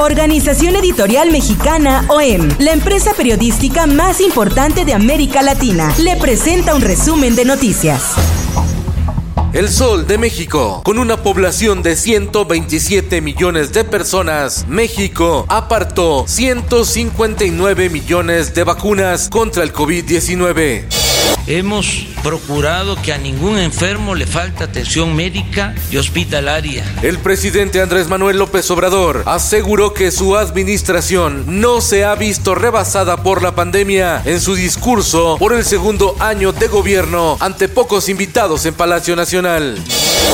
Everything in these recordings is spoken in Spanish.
Organización Editorial Mexicana OEM, la empresa periodística más importante de América Latina, le presenta un resumen de noticias. El Sol de México, con una población de 127 millones de personas, México apartó 159 millones de vacunas contra el COVID-19. Hemos procurado que a ningún enfermo le falte atención médica y hospitalaria. El presidente Andrés Manuel López Obrador aseguró que su administración no se ha visto rebasada por la pandemia en su discurso por el segundo año de gobierno ante pocos invitados en Palacio Nacional.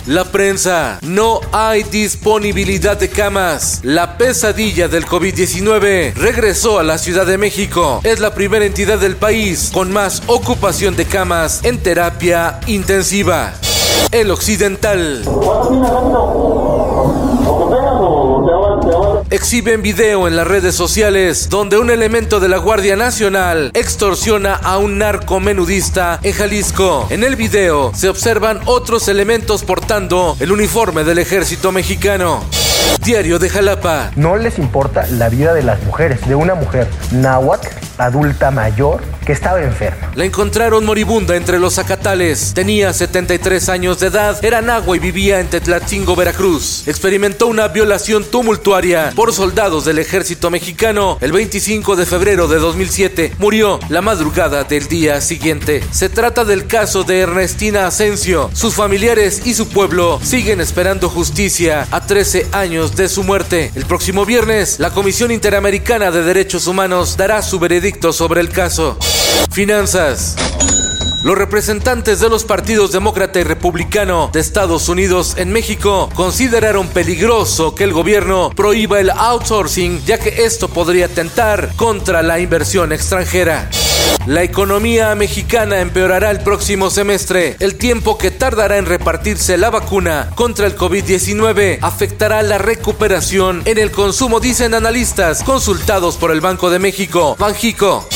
La prensa, no hay disponibilidad de camas. La pesadilla del COVID-19 regresó a la Ciudad de México. Es la primera entidad del país con más ocupación de camas en terapia intensiva. El Occidental. Exhiben video en las redes sociales donde un elemento de la Guardia Nacional extorsiona a un narcomenudista en Jalisco. En el video se observan otros elementos portando el uniforme del ejército mexicano. Diario de Jalapa. No les importa la vida de las mujeres, de una mujer náhuatl, adulta mayor, que estaba enferma. La encontraron moribunda entre los zacatales. Tenía 73 años de edad, era nahua y vivía en Tetlatzingo, Veracruz. Experimentó una violación tumultuaria por soldados del ejército mexicano el 25 de febrero de 2007. Murió la madrugada del día siguiente. Se trata del caso de Ernestina Asensio. Sus familiares y su pueblo siguen esperando justicia a 13 años de su muerte. El próximo viernes, la Comisión Interamericana de Derechos Humanos dará su veredicto sobre el caso. Finanzas. Los representantes de los partidos demócrata y republicano de Estados Unidos en México consideraron peligroso que el gobierno prohíba el outsourcing ya que esto podría atentar contra la inversión extranjera. La economía mexicana empeorará el próximo semestre. El tiempo que tardará en repartirse la vacuna contra el COVID-19 afectará la recuperación en el consumo, dicen analistas consultados por el Banco de México. Banjico.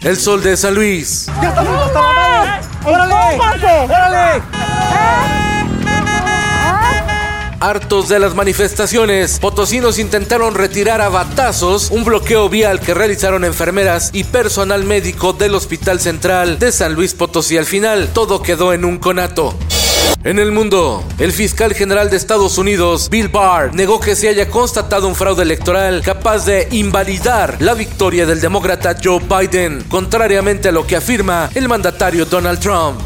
El sol de San Luis. ¡Ya estamos hasta la madre! ¡Órale! ¡Órale! Hartos de las manifestaciones, potosinos intentaron retirar a batazos un bloqueo vial que realizaron enfermeras y personal médico del Hospital Central de San Luis Potosí. Al final, todo quedó en un conato. En el mundo, el fiscal general de Estados Unidos, Bill Barr, negó que se haya constatado un fraude electoral capaz de invalidar la victoria del demócrata Joe Biden, contrariamente a lo que afirma el mandatario Donald Trump.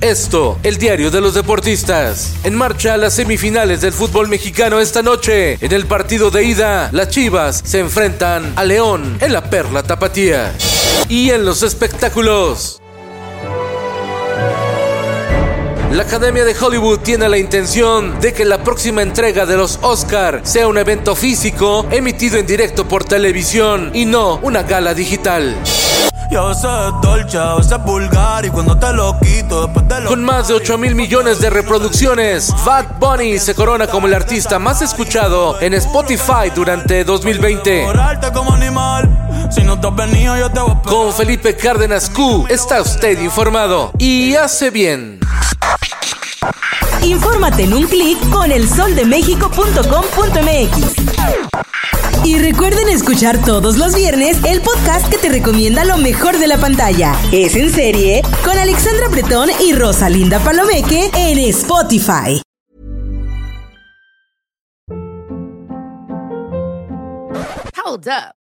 Esto, el diario de los deportistas. En marcha a las semifinales del fútbol mexicano esta noche. En el partido de ida, las Chivas se enfrentan a León en la Perla Tapatía. Y en los espectáculos. La Academia de Hollywood tiene la intención de que la próxima entrega de los Oscar sea un evento físico emitido en directo por televisión y no una gala digital. Con más de 8 mil millones de reproducciones, Bad Bunny se corona como el artista más escuchado en Spotify durante 2020. Con Felipe Cárdenas Q está usted informado y hace bien. Infórmate en un clic con elsoldemexico.com.mx. Y recuerden escuchar todos los viernes el podcast que te recomienda lo mejor de la pantalla. Es en serie con Alexandra Bretón y Rosalinda Palomeque en Spotify. Hold up.